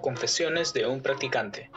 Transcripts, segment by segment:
Confesiones de un practicante.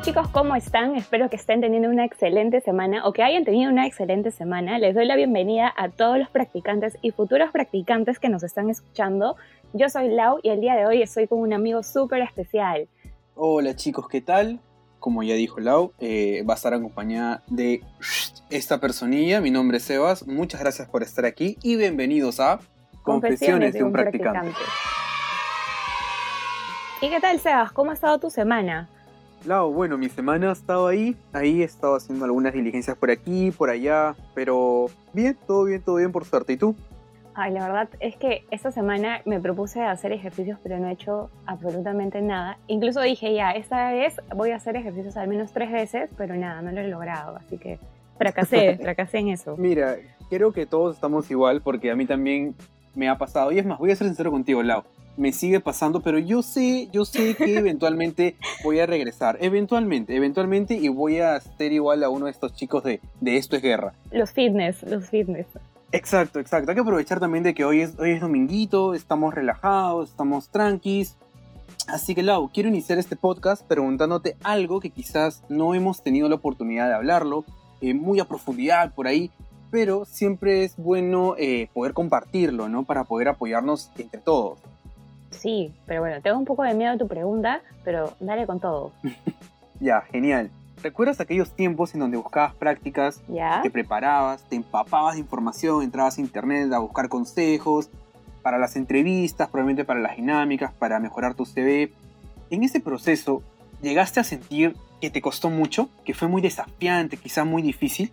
Hola chicos, ¿cómo están? Espero que estén teniendo una excelente semana o que hayan tenido una excelente semana. Les doy la bienvenida a todos los practicantes y futuros practicantes que nos están escuchando. Yo soy Lau y el día de hoy estoy con un amigo súper especial. Hola chicos, ¿qué tal? Como ya dijo Lau, eh, va a estar acompañada de esta personilla. Mi nombre es Sebas. Muchas gracias por estar aquí y bienvenidos a Confesiones, de un, practicante. ¿Y qué tal, Sebas? ¿Cómo ha estado tu semana? Lau, bueno, mi semana ha estado ahí. Ahí he estado haciendo algunas diligencias por aquí, por allá. Pero bien, todo bien, todo bien por suerte. ¿Y tú? Ay, la verdad es que esta semana me propuse hacer ejercicios, pero no he hecho absolutamente nada. Incluso dije, ya, esta vez voy a hacer ejercicios al menos tres veces, pero nada, no lo he logrado. Así que fracasé, fracasé en eso. Mira, creo que todos estamos igual porque a mí también me ha pasado. Y es más, voy a ser sincero contigo, Lau. Me sigue pasando, pero yo sé, yo sé que eventualmente voy a regresar. Eventualmente, eventualmente, y voy a ser igual a uno de estos chicos de, de Esto es Guerra. Los fitness, los fitness. Exacto, exacto. Hay que aprovechar también de que hoy es, hoy es dominguito, estamos relajados, estamos tranquis. Así que Lau, quiero iniciar este podcast preguntándote algo que quizás no hemos tenido la oportunidad de hablarlo eh, muy a profundidad por ahí, pero siempre es bueno eh, poder compartirlo, ¿no? Para poder apoyarnos entre todos. Sí, pero bueno, tengo un poco de miedo a tu pregunta, pero dale con todo. ya, genial. ¿Recuerdas aquellos tiempos en donde buscabas prácticas, ¿Ya? te preparabas, te empapabas de información, entrabas a internet a buscar consejos para las entrevistas, probablemente para las dinámicas, para mejorar tu CV? En ese proceso, ¿llegaste a sentir que te costó mucho, que fue muy desafiante, quizás muy difícil?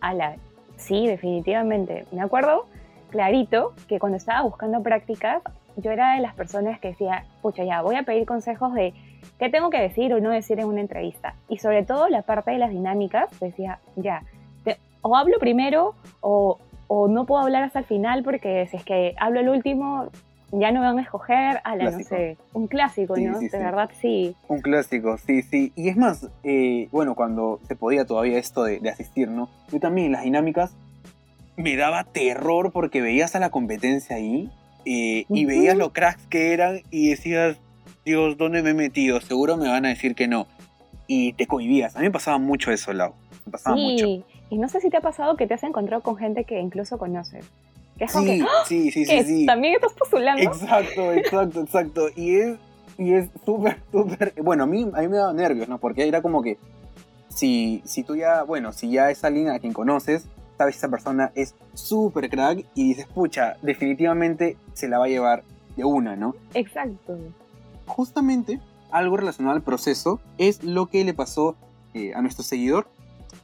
Ala, sí, definitivamente. Me acuerdo clarito que cuando estaba buscando prácticas, yo era de las personas que decía, pucha, ya, voy a pedir consejos de qué tengo que decir o no decir en una entrevista. Y sobre todo la parte de las dinámicas, decía, ya, te- o hablo primero o, o no puedo hablar hasta el final porque si es que hablo el último, ya no me van a escoger, ala, no sé, un clásico, Sí, ¿no? sí, de sí. verdad, sí. Un clásico, sí, sí. Y es más, eh, bueno, cuando se podía todavía esto de, de asistir, ¿no? Yo también en las dinámicas me daba terror porque veías a la competencia ahí eh, y Ujú. veías lo cracks que eran y decías, Dios, ¿dónde me he metido? Seguro me van a decir que no. Y te cohibías. A mí me pasaba mucho eso, Lau. Me pasaba mucho. Sí, y no sé si te ha pasado que te has encontrado con gente que incluso conoces. Que es como que, Sí, ¡Ah! sí, sí, sí, sí. ¿También estás postulando? Exacto, exacto, exacto. Y es y es súper, súper... Bueno, a mí, a mí me daba nervios, ¿no? Porque era como que si, si tú ya, bueno, si ya es alguien a quien conoces, sabes que esa persona es súper crack y dices, pucha, definitivamente se la va a llevar de una, ¿no? Exacto. Justamente algo relacionado al proceso es lo que le pasó eh, a nuestro seguidor,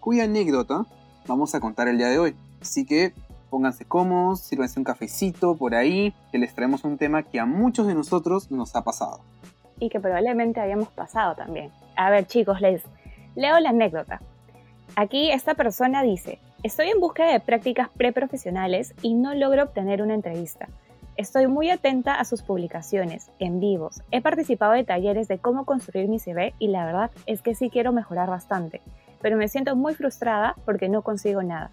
cuya anécdota vamos a contar el día de hoy. Así que pónganse cómodos, sírvanse un cafecito por ahí, que les traemos un tema que a muchos de nosotros nos ha pasado. Y que probablemente hayamos pasado también. A ver, chicos, les leo la anécdota. Aquí esta persona dice, estoy en búsqueda de prácticas preprofesionales y no logro obtener una entrevista. Estoy muy atenta a sus publicaciones, en vivos. He participado de talleres de cómo construir mi CV y la verdad es que sí quiero mejorar bastante, pero me siento muy frustrada porque no consigo nada.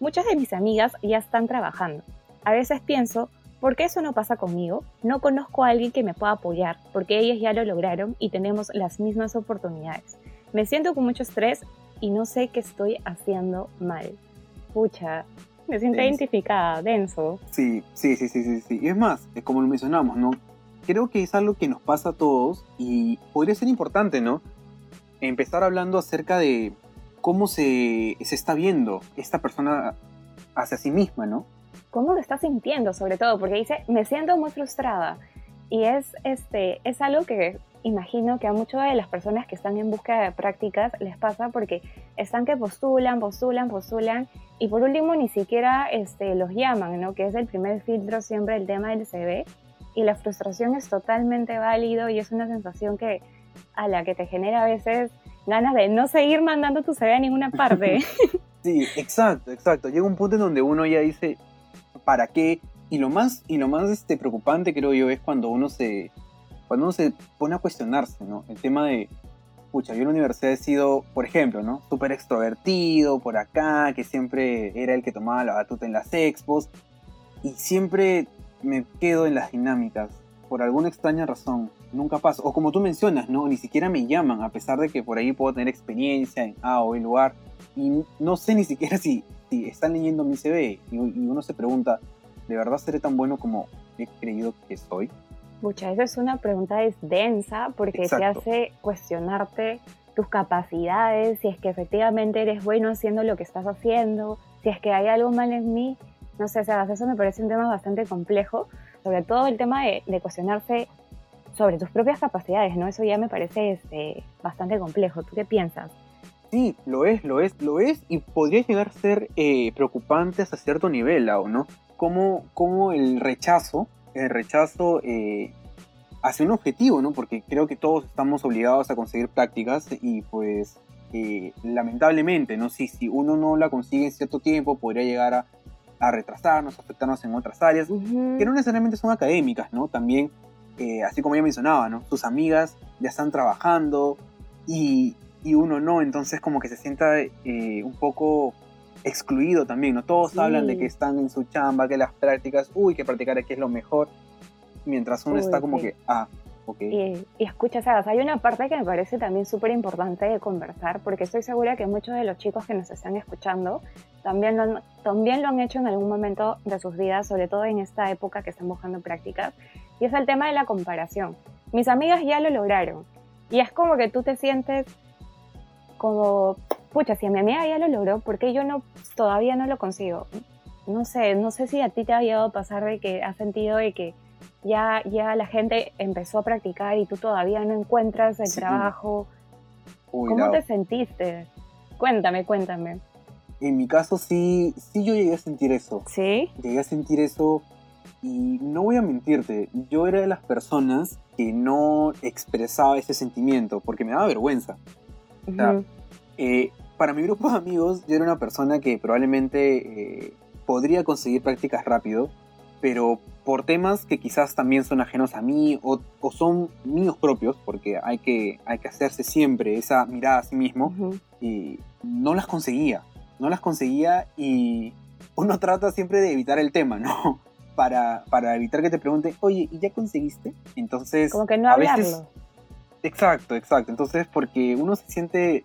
Muchas de mis amigas ya están trabajando. A veces pienso, ¿por qué eso no pasa conmigo? No conozco a alguien que me pueda apoyar, porque ellas ya lo lograron y tenemos las mismas oportunidades. Me siento con mucho estrés y no sé qué estoy haciendo mal. Pucha, me siento Denso. identificada, denso. Sí, sí, sí, sí, sí, sí. Y es más, eh, como lo mencionamos, ¿no? Creo que es algo que nos pasa a todos y podría ser importante, ¿no? Empezar hablando acerca de cómo se, se está viendo esta persona hacia sí misma, ¿no? ¿Cómo lo estás sintiendo sobre todo? Porque dice, me siento muy frustrada. Y es, este, es algo que imagino que a muchas de las personas que están en búsqueda de prácticas les pasa porque están que postulan, postulan, postulan y por último ni siquiera este, los llaman, ¿no? Que es el primer filtro siempre el tema del CV y la frustración es totalmente válido y es una sensación que a la que te genera a veces ganas de no seguir mandando tu CV a ninguna parte. Sí, exacto, exacto. Llega un punto en donde uno ya dice, ¿para qué? Y lo más, y lo más este, preocupante, creo yo, es cuando uno se, cuando uno se pone a cuestionarse, ¿no? El tema de, pucha, yo en la universidad he sido, por ejemplo, ¿no? Súper extrovertido por acá, que siempre era el que tomaba la batuta en las expos, y siempre me quedo en las dinámicas, por alguna extraña razón. Nunca pasa. O como tú mencionas, ¿no? Ni siquiera me llaman, a pesar de que por ahí puedo tener experiencia en A o B lugar. Y no sé ni siquiera si, si están leyendo mi CV. Y, uno se pregunta, ¿de verdad seré tan bueno como he creído que soy? Mucha, esa es una pregunta densa porque te hace cuestionarte tus capacidades, si es que efectivamente eres bueno haciendo lo que estás haciendo, si es que hay algo mal en mí. No sé, Sebas, eso me parece un tema bastante complejo, sobre todo el tema de, cuestionarse sobre tus propias capacidades, ¿no? Eso ya me parece este, bastante complejo. ¿Tú qué piensas? Sí, lo es, lo es, lo es, y podría llegar a ser eh, preocupante hasta cierto nivel, ¿no? Como, como el rechazo, el rechazo eh, hacia un objetivo, ¿no? Porque creo que todos estamos obligados a conseguir prácticas y pues eh, lamentablemente, ¿no? Si, si uno no la consigue en cierto tiempo, podría llegar a a retrasarnos, afectarnos en otras áreas, que no necesariamente son académicas, ¿no? También, eh, así como ya mencionaba, ¿no? Tus amigas ya están trabajando y, y uno no, entonces como que se sienta eh, un poco excluido también, ¿no? Todos hablan de que están en su chamba, que las prácticas, uy, que practicar aquí es lo mejor, mientras uno está como que, ah, y, y, escucha, sabes, hay una parte que me parece también súper importante de conversar, porque estoy segura que muchos de los chicos que nos están escuchando también lo, han, también lo han hecho en algún momento de sus vidas, sobre todo en esta época que están buscando prácticas, y es el tema de la comparación. Mis amigas ya lo lograron, y es como que tú te sientes como, pucha, si a mi amiga ya lo logró, ¿por qué yo no, todavía no lo consigo? No sé, no sé si a ti te ha llegado a pasar de que has sentido de que ya, ya la gente empezó a practicar y tú todavía no encuentras el trabajo. ¿Cómo te sentiste? Cuéntame, cuéntame. En mi caso sí, sí yo llegué a sentir eso. ¿Sí? Llegué a sentir eso y no voy a mentirte, yo era de las personas que no expresaba ese sentimiento porque me daba vergüenza. Eh, para mi grupo de amigos yo era una persona que probablemente eh, podría conseguir prácticas rápido, pero por temas que quizás también son ajenos a mí o, son míos propios, porque hay que, hay que hacerse siempre esa mirada a sí mismo, y no las conseguía, no las conseguía y uno trata siempre de evitar el tema, ¿no? Para, para evitar que te pregunten, oye, ¿y ya conseguiste? Entonces... Como que no hablarlo. exacto, exacto. Entonces, porque uno se siente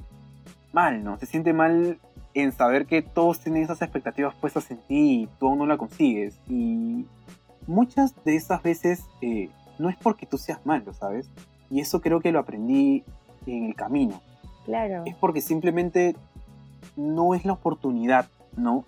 mal, ¿no? Se siente mal en saber que todos tienen esas expectativas puestas en ti y tú aún no la consigues. Y muchas de esas veces eh, no es porque tú seas malo, ¿sabes? Y eso creo que lo aprendí en el camino. Claro. Es porque simplemente no es la oportunidad, ¿no?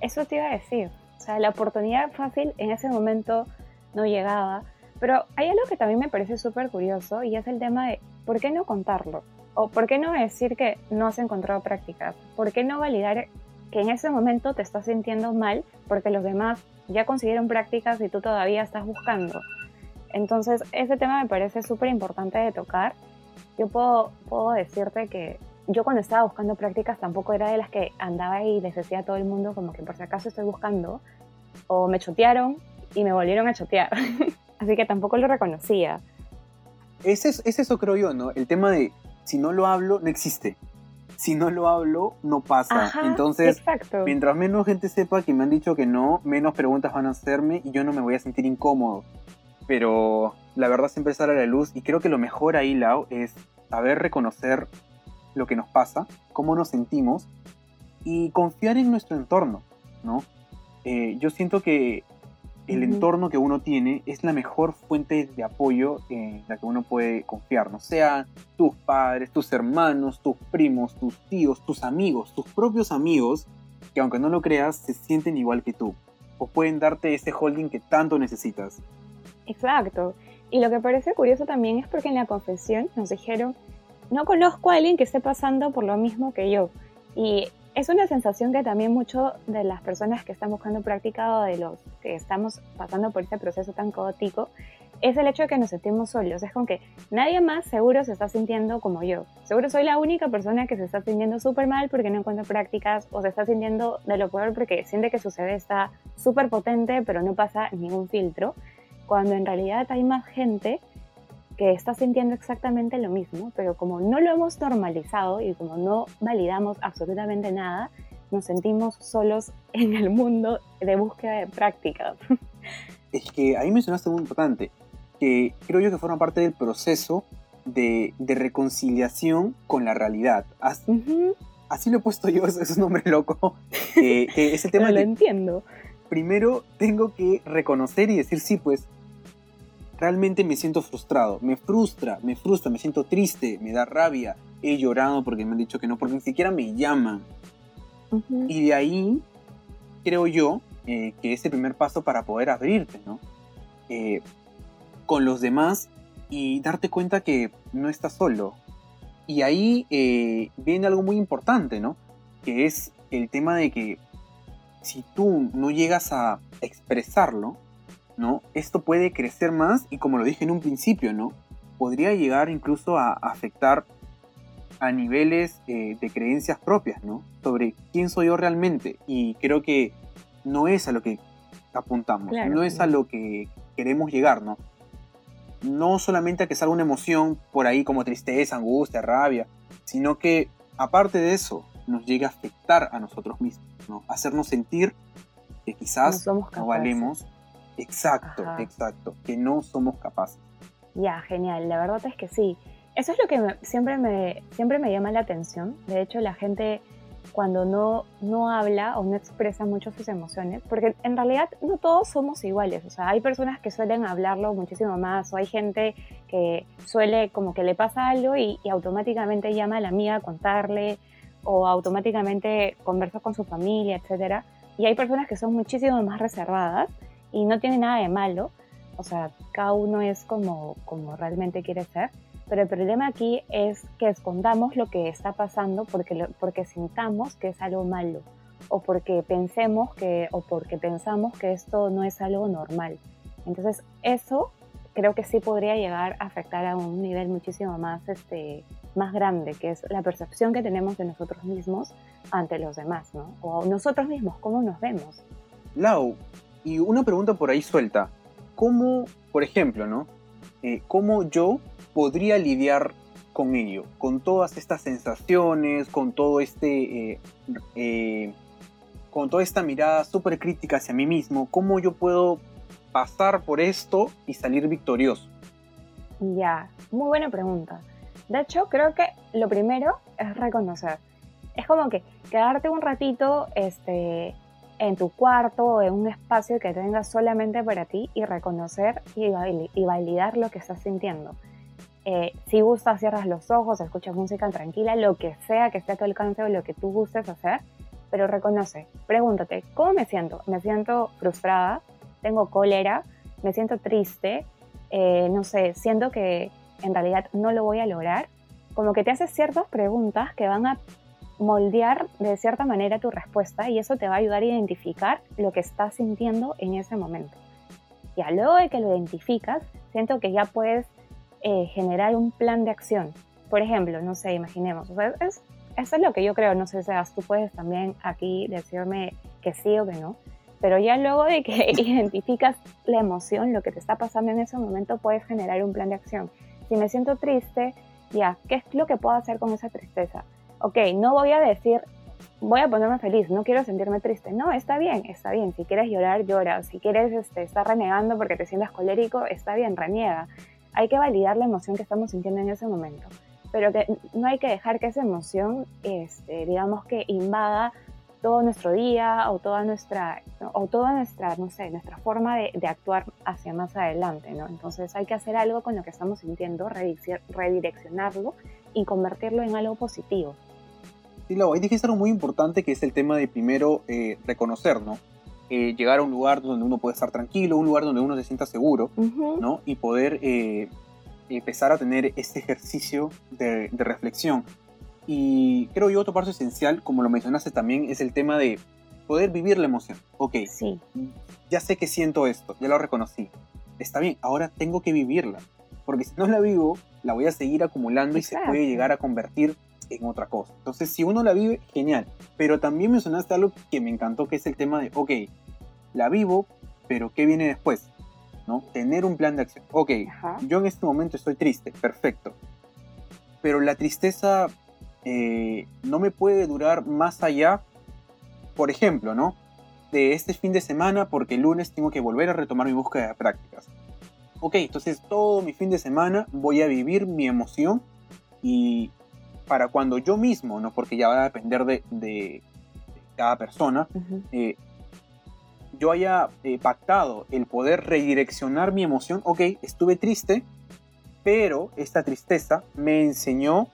Eso te iba a decir. O sea, la oportunidad fácil en ese momento no llegaba. Pero hay algo que también me parece súper curioso y es el tema de por qué no contarlo. O por qué no decir que no has encontrado prácticas. ¿Por qué no validar que en ese momento te estás sintiendo mal porque los demás ya consiguieron prácticas y tú todavía estás buscando. Entonces, ese tema me parece súper importante de tocar. Yo puedo, puedo decirte que yo cuando estaba buscando prácticas tampoco era de las que andaba y les decía a todo el mundo como que por si acaso estoy buscando. O me chotearon y me volvieron a chotear. Así que tampoco lo reconocía. Es es eso creo yo, ¿no? El tema de si no lo hablo, no existe si no lo hablo, no pasa. Entonces, mientras menos gente sepa que me han dicho que no, menos preguntas van a hacerme y yo no me voy a sentir incómodo. Pero la verdad siempre sale a la luz y creo que lo mejor ahí, Lau, es saber reconocer lo que nos pasa, cómo nos sentimos y confiar en nuestro entorno, ¿no? Eh, yo siento que el entorno que uno tiene es la mejor fuente de apoyo en la que uno puede confiar, no sean tus padres, tus hermanos, tus primos, tus tíos, tus amigos, tus propios amigos, que aunque no lo creas, se sienten igual que tú, o pueden darte ese holding que tanto necesitas. Exacto. Y lo que parece curioso también es porque en la confesión nos dijeron, no conozco a alguien que esté pasando por lo mismo que yo. Y es una sensación que también mucho de las personas que están buscando práctica o de los que estamos pasando por este proceso tan caótico es el hecho de que nos sentimos solos. Es como que nadie más seguro se está sintiendo como yo. Seguro soy la única persona que se está sintiendo súper mal porque no encuentra prácticas o se está sintiendo de lo peor porque siente que su CV está súper potente pero no pasa ningún filtro. Cuando en realidad hay más gente que está sintiendo exactamente lo mismo, pero como no lo hemos normalizado y como no validamos absolutamente nada, nos sentimos solos en el mundo de búsqueda de prácticas. Es que ahí mencionaste muy importante que creo yo que forma parte del proceso de, reconciliación con la realidad. Así, lo he puesto yo, es un nombre loco. que es el tema lo entiendo. Primero tengo que reconocer y decir, sí, pues realmente me siento frustrado. Me frustra, me frustra, me siento triste, me da rabia. He llorado porque me han dicho que no, porque ni siquiera me llaman. Y de ahí, creo yo, eh, que es el primer paso para poder abrirte, ¿no? Eh, con los demás y darte cuenta que no estás solo. Y ahí eh, viene algo muy importante, ¿no? Que es el tema de que si tú no llegas a expresarlo, ¿no? Esto puede crecer más y como lo dije en un principio, ¿no? Podría llegar incluso a afectar a niveles eh, de creencias propias, ¿no? Sobre quién soy yo realmente. Y creo que no es a lo que apuntamos, no es a lo que queremos llegar, ¿no? no solamente a que salga una emoción por ahí como tristeza, angustia, rabia, sino que aparte de eso nos llegue a afectar a nosotros mismos, ¿no? Hacernos sentir que quizás no, valemos. Exacto, exacto, que no somos capaces. Ya, genial, la verdad es que sí. Eso es lo que siempre, me, siempre me llama la atención. De hecho, la gente cuando no, no habla o no expresa mucho sus emociones, porque en realidad no todos somos iguales, o sea, hay personas que suelen hablarlo muchísimo más, o hay gente que suele como que le pasa algo y, automáticamente llama a la amiga a contarle, o automáticamente conversa con su familia, etc. Y hay personas que son muchísimo más reservadas y no tiene nada de malo, o sea, cada uno es como, como realmente quiere ser. Pero el problema aquí es que escondamos lo que está pasando porque, porque sintamos que es algo malo o porque pensemos que o porque pensamos que esto no es algo normal. Entonces, eso creo que sí podría llegar a afectar a un nivel muchísimo más este más grande, que es la percepción que tenemos de nosotros mismos ante los demás, ¿no? O nosotros mismos, cómo nos vemos. Lau, y una pregunta por ahí suelta. ¿Cómo, por ejemplo, ¿no? Eh, ¿Cómo yo podría lidiar con ello, con todas estas sensaciones, con todo este, eh, eh, con toda esta mirada súper crítica hacia mí mismo, cómo yo puedo pasar por esto y salir victorioso. Ya, muy buena pregunta. De hecho, creo que lo primero es reconocer. Es como que quedarte un ratito este, en tu cuarto o en un espacio que tengas solamente para ti y reconocer y validar lo que estás sintiendo. Eh, si gustas, cierras los ojos, escuchas música tranquila, lo que sea que esté a tu alcance o lo que tú gustes hacer, pero reconoce, pregúntate, ¿cómo me siento? ¿Me siento frustrada? ¿Tengo cólera? ¿Me siento triste? Eh, no sé, siento que en realidad no lo voy a lograr. Como que te haces ciertas preguntas que van a moldear de cierta manera tu respuesta y eso te va a ayudar a identificar lo que estás sintiendo en ese momento. Ya luego de que lo identificas, siento que ya puedes eh, generar un plan de acción. Por ejemplo, no sé, imaginemos, es, eso es lo que yo creo, no sé, Sebas, tú puedes también aquí decirme que sí o que no, pero ya luego de que identificas la emoción, lo que te está pasando en ese momento, puedes generar un plan de acción. Si me siento triste, ya, ¿qué es lo que puedo hacer con esa tristeza? Ok, no voy a decir, voy a ponerme feliz, no quiero sentirme triste. No, está bien, está bien. Si quieres llorar, llora. Si quieres este, estar renegando porque te sientas colérico, está bien, reniega hay que validar la emoción que estamos sintiendo en ese momento, pero que no hay que dejar que esa emoción, este, digamos que invada todo nuestro día o toda nuestra, o toda nuestra, no sé, nuestra forma de, actuar hacia más adelante. Entonces hay que hacer algo con lo que estamos sintiendo, redireccionarlo y convertirlo en algo positivo. Sí, Lau, ahí dijiste algo muy importante que es el tema de primero eh, reconocer, ¿no? Eh, llegar a un lugar donde uno puede estar tranquilo, un lugar donde uno se sienta seguro, ¿no? Y poder eh, empezar a tener este ejercicio de, reflexión. Y creo yo otro paso esencial, como lo mencionaste también, es el tema de poder vivir la emoción. Ok, Sí, ya sé que siento esto, ya lo reconocí. Está bien, ahora tengo que vivirla. Porque si no la vivo, la voy a seguir acumulando y se puede llegar a convertir en otra cosa. Entonces, si uno la vive, genial. Pero también mencionaste algo que me encantó, que es el tema de, ok, la vivo, pero ¿qué viene después? ¿No? Tener un plan de acción. Ok, ajá. yo en este momento estoy triste, perfecto. Pero la tristeza eh, no me puede durar más allá, por ejemplo, ¿no? De este fin de semana porque el lunes tengo que volver a retomar mi búsqueda de prácticas. Ok, entonces todo mi fin de semana voy a vivir mi emoción y para cuando yo mismo, ¿no? Porque ya va a depender de, de cada persona, eh, yo haya eh, pactado el poder redireccionar mi emoción, ok, estuve triste, pero esta tristeza me enseñó,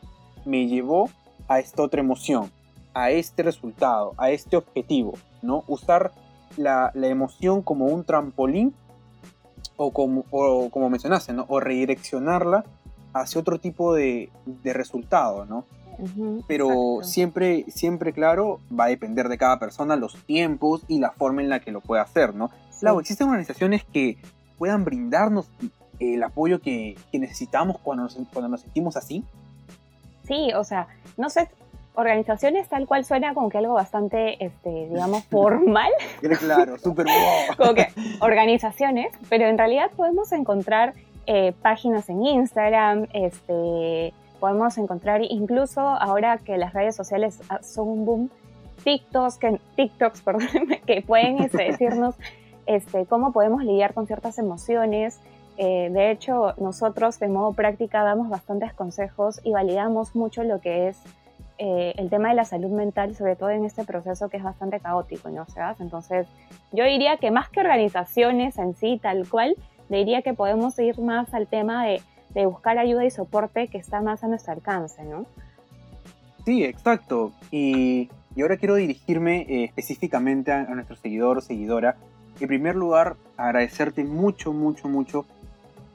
me llevó a esta otra emoción, a este resultado, a este objetivo, ¿no? Usar la, la emoción como un trampolín o como, o como mencionaste, ¿no? O redireccionarla hacia otro tipo de, de resultado, ¿no? Pero exacto. siempre, siempre claro, va a depender de cada persona los tiempos y la forma en la que lo pueda hacer, ¿no? Sí. Claro, existen organizaciones que puedan brindarnos el apoyo que, que necesitamos cuando nos, cuando nos sentimos así. Sí, o sea, no sé, organizaciones tal cual suena como que algo bastante, este, digamos, formal, Claro, súper como que organizaciones, pero en realidad podemos encontrar eh, páginas en Instagram, este, podemos encontrar incluso ahora que las redes sociales ah, son un boom, TikToks, que, TikToks perdón, que pueden este, decirnos este, cómo podemos lidiar con ciertas emociones. Eh, de hecho, nosotros de modo práctica damos bastantes consejos y validamos mucho lo que es eh, el tema de la salud mental, sobre todo en este proceso que es bastante caótico, ¿no? Sebas? Entonces, yo diría que más que organizaciones en sí, tal cual, diría que podemos ir más al tema de, de buscar ayuda y soporte que está más a nuestro alcance, ¿no? Sí, exacto. Y, y ahora quiero dirigirme eh, específicamente a, a nuestro seguidor o seguidora. En primer lugar, agradecerte mucho, mucho, mucho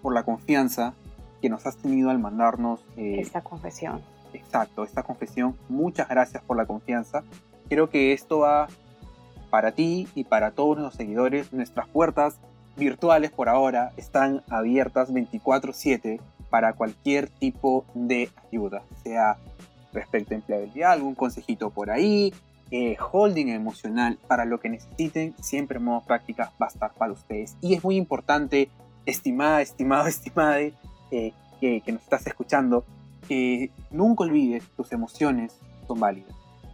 por la confianza que nos has tenido al mandarnos eh, Esta confesión. Exacto, esta confesión. Muchas gracias por la confianza. Creo que esto va para ti y para todos nuestros seguidores. Nuestras puertas virtuales por ahora están abiertas 24/7 para cualquier tipo de ayuda, sea respecto a empleabilidad, algún consejito por ahí, eh, holding emocional, para lo que necesiten, siempre modo práctica va a estar para ustedes. Y es muy importante, estimada, estimado, estimada, eh, que, que nos estás escuchando, que nunca olvides tus emociones son válidas.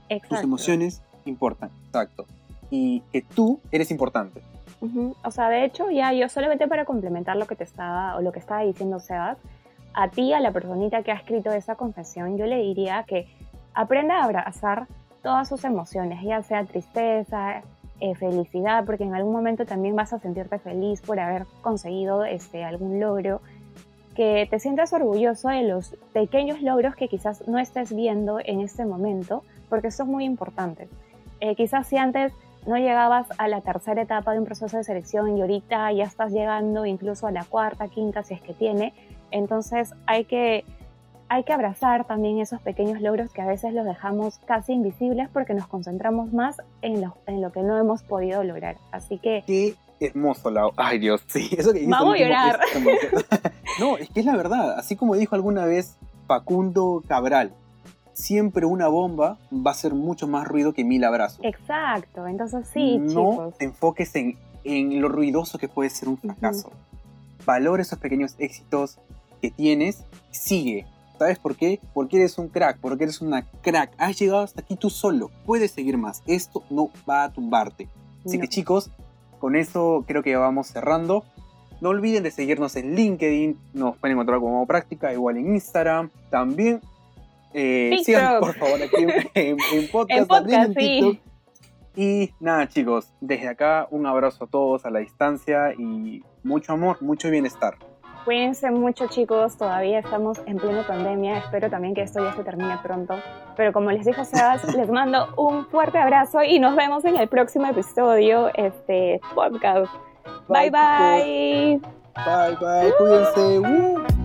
Exacto. Tus emociones importan, exacto. Y que tú eres importante. Ujú. O sea, de hecho, ya yo solamente para complementar lo que te estaba o lo que estaba diciendo Sebas, a ti, a la personita que ha escrito esa confesión, yo le diría que aprenda a abrazar todas sus emociones, ya sea tristeza, eh, felicidad, porque en algún momento también vas a sentirte feliz por haber conseguido este, algún logro, que te sientas orgulloso de los pequeños logros que quizás no estés viendo en este momento, porque son muy importantes. Eh, quizás si antes no llegabas a la tercera etapa de un proceso de selección y ahorita ya estás llegando incluso a la cuarta, quinta, si es que tiene. Entonces hay que, hay que abrazar también esos pequeños logros que a veces los dejamos casi invisibles porque nos concentramos más en lo, en lo que no hemos podido lograr. Así que Qué hermoso, Lau. Ay, Dios, sí, eso que Vamos a llorar. es no, es que es la verdad. Así como dijo alguna vez Facundo Cabral, siempre una bomba va a hacer mucho más ruido que mil abrazos. exacto, entonces sí, no chicos. te enfoques en, en lo ruidoso que puede ser un fracaso. Valora esos pequeños éxitos que tienes, sigue. ¿Sabes por qué? Porque eres un crack, porque eres una crack. Has llegado hasta aquí tú solo. Puedes seguir más. Esto no va a tumbarte. Así No. que chicos, con eso creo que vamos cerrando. No olviden de seguirnos en LinkedIn, nos pueden encontrar como práctica, igual en Instagram. También eh, por favor aquí en, podcast, En podcast, sí. Y nada chicos, desde acá un abrazo a todos a la distancia y mucho amor, mucho bienestar. Cuídense mucho chicos, todavía estamos en plena pandemia, espero también que esto ya se termine pronto. Pero como les dijo Sebas, les mando un fuerte abrazo y nos vemos en el próximo episodio, este podcast. Bye bye. Bye bye, cuídense. ¡Uh!